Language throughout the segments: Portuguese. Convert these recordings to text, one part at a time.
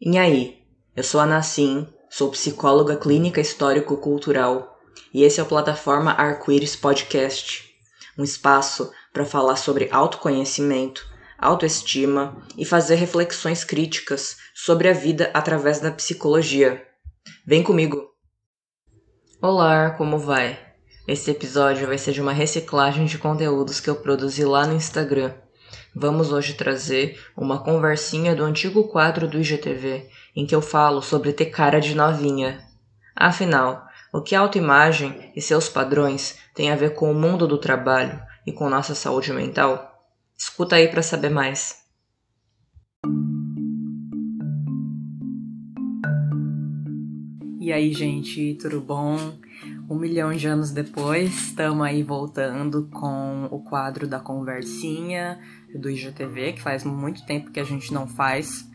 E aí, eu sou a Nassim, sou psicóloga clínica histórico-cultural e esse é o Plataforma Arco-Íris Podcast, um espaço para falar sobre autoconhecimento, autoestima e fazer reflexões críticas sobre a vida através da psicologia. Vem comigo! Olá, como vai? Esse episódio vai ser de uma reciclagem de conteúdos que eu produzi lá no Instagram. Vamos hoje trazer uma conversinha do antigo quadro do IGTV, em que eu falo sobre ter cara de novinha. Afinal, o que a autoimagem e seus padrões têm a ver com o mundo do trabalho e com nossa saúde mental? Escuta aí para saber mais. E aí, gente, tudo bom? Um milhão de anos depois, estamos aí voltando com o quadro da conversinha do IGTV, que faz muito tempo que a gente não faz.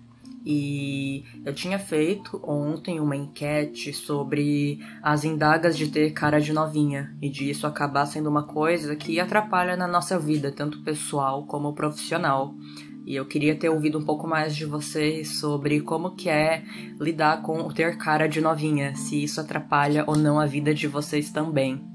E eu tinha feito ontem uma enquete sobre as indagas de ter cara de novinha e de isso acabar sendo uma coisa que atrapalha na nossa vida, tanto pessoal como profissional. E eu queria ter ouvido um pouco mais de vocês sobre como que é lidar com ter cara de novinha, se isso atrapalha ou não a vida de vocês também.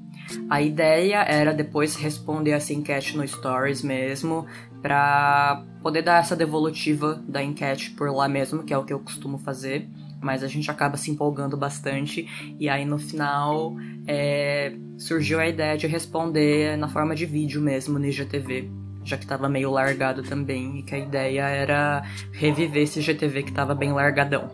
A ideia era depois responder essa enquete no Stories mesmo, para poder dar essa devolutiva da enquete por lá mesmo, que é o que eu costumo fazer. Mas a gente acaba se empolgando bastante, e aí no final é, surgiu a ideia de responder na forma de vídeo mesmo no IGTV já que estava meio largado também e que a ideia era reviver esse GTV que estava bem largadão.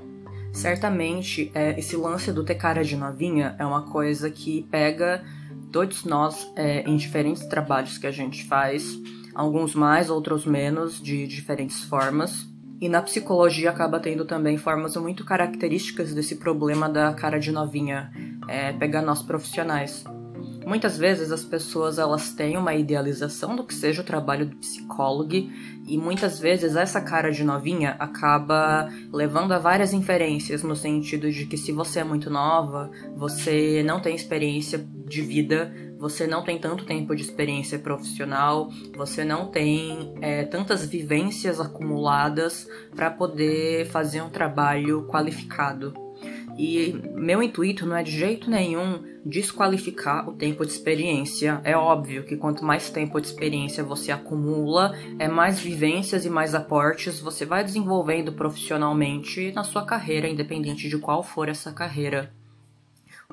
Certamente, é, esse lance do ter cara de novinha é uma coisa que pega todos nós é, em diferentes trabalhos que a gente faz, alguns mais, outros menos, de diferentes formas. E na psicologia acaba tendo também formas muito características desse problema da cara de novinha, é, pegar nós profissionais. Muitas vezes as pessoas elas têm uma idealização do que seja o trabalho do psicólogo e muitas vezes essa cara de novinha acaba levando a várias inferências no sentido de que se você é muito nova, você não tem experiência de vida, você não tem tanto tempo de experiência profissional, você não tem é, tantas vivências acumuladas para poder fazer um trabalho qualificado. E meu intuito não é de jeito nenhum desqualificar o tempo de experiência. É óbvio que quanto mais tempo de experiência você acumula, é mais vivências e mais aportes você vai desenvolvendo profissionalmente na sua carreira, independente de qual for essa carreira.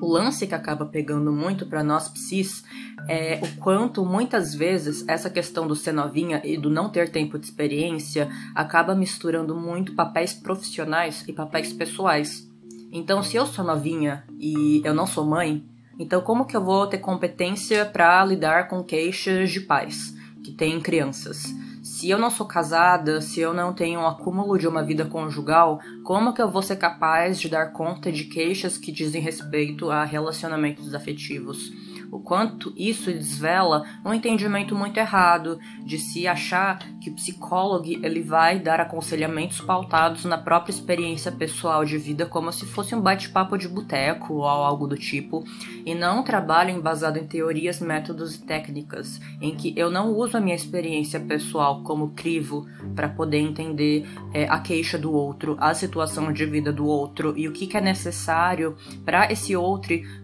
O lance que acaba pegando muito para nós psis é o quanto muitas vezes essa questão do ser novinha e do não ter tempo de experiência acaba misturando muito papéis profissionais e papéis pessoais. Então, se eu sou novinha e eu não sou mãe, então como que eu vou ter competência para lidar com queixas de pais que têm crianças? Se eu não sou casada, se eu não tenho um acúmulo de uma vida conjugal, como que eu vou ser capaz de dar conta de queixas que dizem respeito a relacionamentos afetivos? O quanto isso desvela um entendimento muito errado de se achar que o psicólogo ele vai dar aconselhamentos pautados na própria experiência pessoal de vida como se fosse um bate-papo de boteco ou algo do tipo e não um trabalho embasado em teorias, métodos e técnicas em que eu não uso a minha experiência pessoal como crivo para poder entender é, a queixa do outro, a situação de vida do outro e o que, que é necessário para esse outro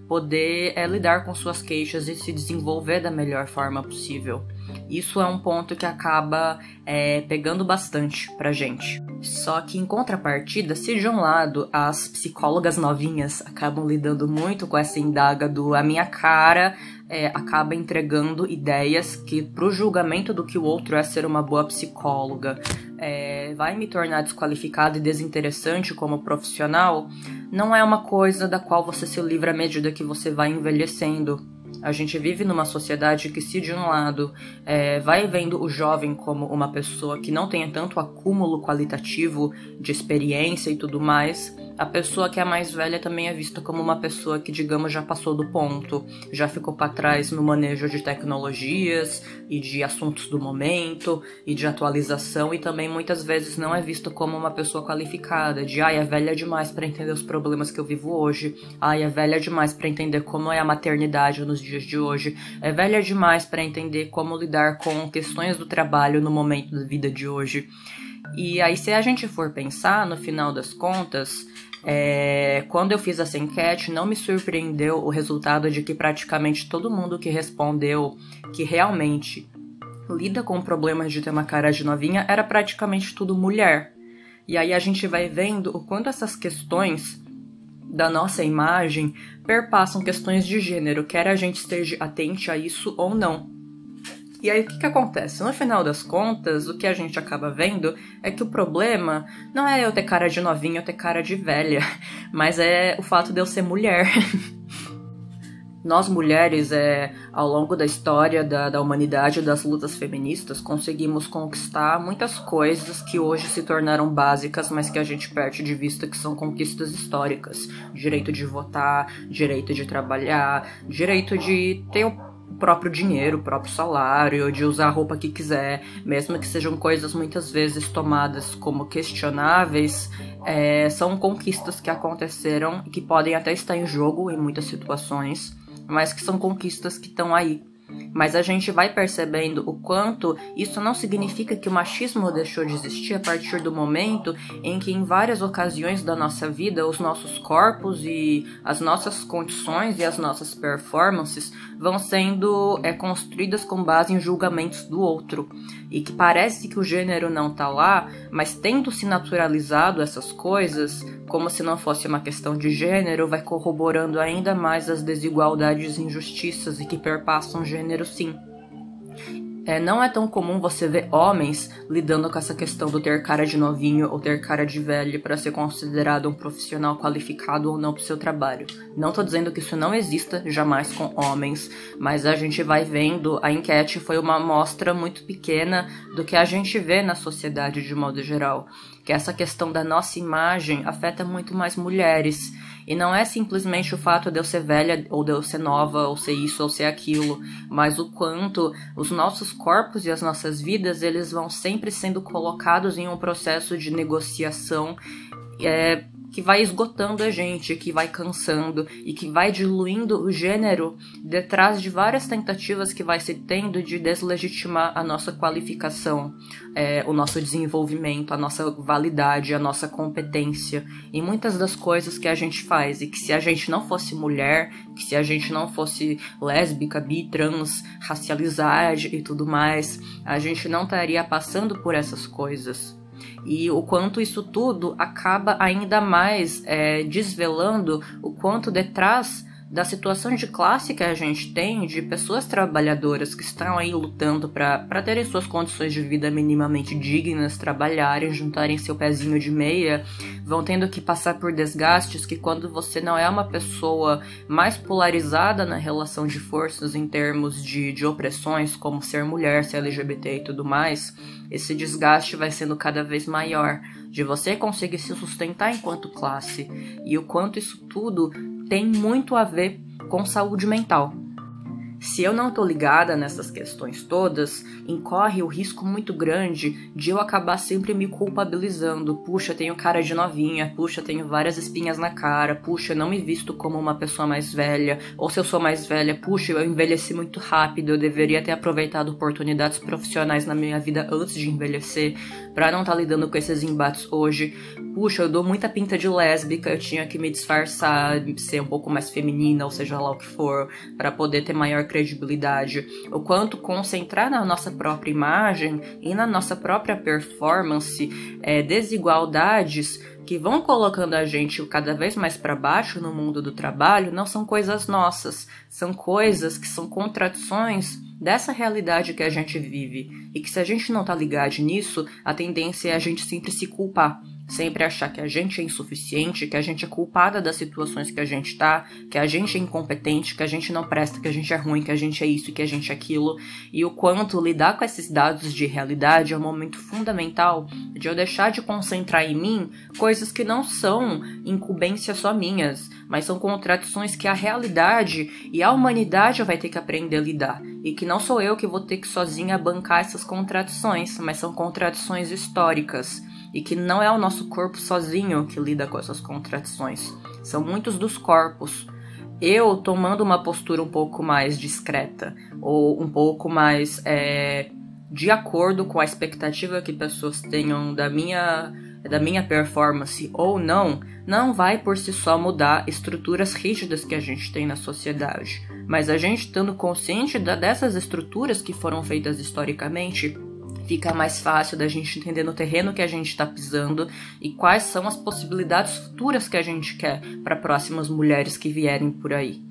poder é, lidar com suas queixas e se desenvolver da melhor forma possível. Isso é um ponto que acaba é, pegando bastante pra gente. Só que em contrapartida, se de um lado as psicólogas novinhas acabam lidando muito com essa indaga do a minha cara é, acaba entregando ideias que pro julgamento do que o outro é ser uma boa psicóloga é, vai me tornar desqualificada e desinteressante como profissional, não é uma coisa da qual você se livra à medida que você vai envelhecendo. A gente vive numa sociedade que, se de um lado é, vai vendo o jovem como uma pessoa que não tenha tanto acúmulo qualitativo de experiência e tudo mais, a pessoa que é mais velha também é vista como uma pessoa que, digamos, já passou do ponto, já ficou para trás no manejo de tecnologias e de assuntos do momento e de atualização, e também muitas vezes não é visto como uma pessoa qualificada, de ai, é velha demais para entender os problemas que eu vivo hoje, ai, é velha demais para entender como é a maternidade nos dias de hoje, é velha demais para entender como lidar com questões do trabalho no momento da vida de hoje. E aí, se a gente for pensar, no final das contas, é, quando eu fiz essa enquete, não me surpreendeu o resultado de que praticamente todo mundo que respondeu que realmente lida com problemas de ter uma cara de novinha era praticamente tudo mulher. E aí a gente vai vendo o quanto essas questões da nossa imagem perpassam questões de gênero, quer a gente esteja atente a isso ou não. E aí o que, que acontece? No final das contas, o que a gente acaba vendo é que o problema não é eu ter cara de novinha ou ter cara de velha, mas é o fato de eu ser mulher. Nós mulheres, é, ao longo da história da, da humanidade e das lutas feministas, conseguimos conquistar muitas coisas que hoje se tornaram básicas, mas que a gente perde de vista que são conquistas históricas. Direito de votar, direito de trabalhar, direito de ter o próprio dinheiro, o próprio salário, de usar a roupa que quiser, mesmo que sejam coisas muitas vezes tomadas como questionáveis, é, são conquistas que aconteceram e que podem até estar em jogo em muitas situações, mas que são conquistas que estão aí mas a gente vai percebendo o quanto isso não significa que o machismo deixou de existir a partir do momento em que, em várias ocasiões da nossa vida, os nossos corpos e as nossas condições e as nossas performances vão sendo é, construídas com base em julgamentos do outro. E que parece que o gênero não tá lá, mas tendo se naturalizado essas coisas, como se não fosse uma questão de gênero, vai corroborando ainda mais as desigualdades e injustiças e que perpassam gênero gênero, sim. É, não é tão comum você ver homens lidando com essa questão do ter cara de novinho ou ter cara de velho para ser considerado um profissional qualificado ou não para o seu trabalho. Não tô dizendo que isso não exista jamais com homens, mas a gente vai vendo, a enquete foi uma amostra muito pequena do que a gente vê na sociedade de modo geral. Que essa questão da nossa imagem afeta muito mais mulheres. E não é simplesmente o fato de eu ser velha, ou de eu ser nova, ou ser isso, ou ser aquilo, mas o quanto os nossos corpos e as nossas vidas, eles vão sempre sendo colocados em um processo de negociação é, que vai esgotando a gente, que vai cansando e que vai diluindo o gênero detrás de várias tentativas que vai se tendo de deslegitimar a nossa qualificação, é, o nosso desenvolvimento, a nossa validade, a nossa competência e muitas das coisas que a gente faz. E que se a gente não fosse mulher, que se a gente não fosse lésbica, bi, trans, racializada e tudo mais, a gente não estaria passando por essas coisas e o quanto isso tudo acaba ainda mais é, desvelando o quanto detrás da situação de classe que a gente tem, de pessoas trabalhadoras que estão aí lutando para terem suas condições de vida minimamente dignas, trabalharem, juntarem seu pezinho de meia, vão tendo que passar por desgastes que quando você não é uma pessoa mais polarizada na relação de forças em termos de, de opressões, como ser mulher, ser LGBT e tudo mais, esse desgaste vai sendo cada vez maior de você conseguir se sustentar enquanto classe. E o quanto isso tudo tem muito a ver com saúde mental. Se eu não tô ligada nessas questões todas, incorre o risco muito grande de eu acabar sempre me culpabilizando. Puxa, tenho cara de novinha, puxa, tenho várias espinhas na cara, puxa, não me visto como uma pessoa mais velha, ou se eu sou mais velha, puxa, eu envelheci muito rápido, eu deveria ter aproveitado oportunidades profissionais na minha vida antes de envelhecer, para não estar tá lidando com esses embates hoje. Puxa, eu dou muita pinta de lésbica, eu tinha que me disfarçar, ser um pouco mais feminina, ou seja lá o que for, para poder ter maior credibilidade, o quanto concentrar na nossa própria imagem e na nossa própria performance é, desigualdades que vão colocando a gente cada vez mais para baixo no mundo do trabalho não são coisas nossas, são coisas que são contradições dessa realidade que a gente vive. E que se a gente não tá ligado nisso, a tendência é a gente sempre se culpar sempre achar que a gente é insuficiente, que a gente é culpada das situações que a gente tá, que a gente é incompetente, que a gente não presta, que a gente é ruim, que a gente é isso, que a gente é aquilo, e o quanto lidar com esses dados de realidade é um momento fundamental de eu deixar de concentrar em mim coisas que não são incumbências só minhas, mas são contradições que a realidade e a humanidade vai ter que aprender a lidar, e que não sou eu que vou ter que sozinha bancar essas contradições, mas são contradições históricas e que não é o nosso corpo sozinho que lida com essas contradições, são muitos dos corpos. Eu tomando uma postura um pouco mais discreta ou um pouco mais é, de acordo com a expectativa que pessoas tenham da minha da minha performance ou não, não vai por si só mudar estruturas rígidas que a gente tem na sociedade. Mas a gente estando consciente da, dessas estruturas que foram feitas historicamente, fica mais fácil da gente entender no terreno que a gente está pisando e quais são as possibilidades futuras que a gente quer para próximas mulheres que vierem por aí.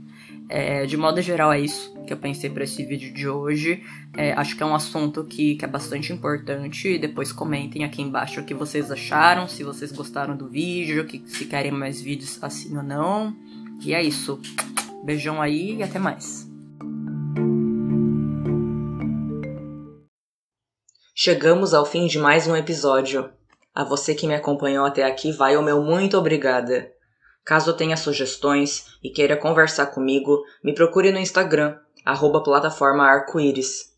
É, de modo geral, é isso que eu pensei para esse vídeo de hoje. É, acho que é um assunto que, que é bastante importante. Depois comentem aqui embaixo o que vocês acharam, se vocês gostaram do vídeo, que, se querem mais vídeos assim ou não. E é isso. Beijão aí e até mais. Chegamos ao fim de mais um episódio. A você que me acompanhou até aqui, vai o meu muito obrigada. Caso tenha sugestões e queira conversar comigo, me procure no Instagram, arroba plataforma arco-íris.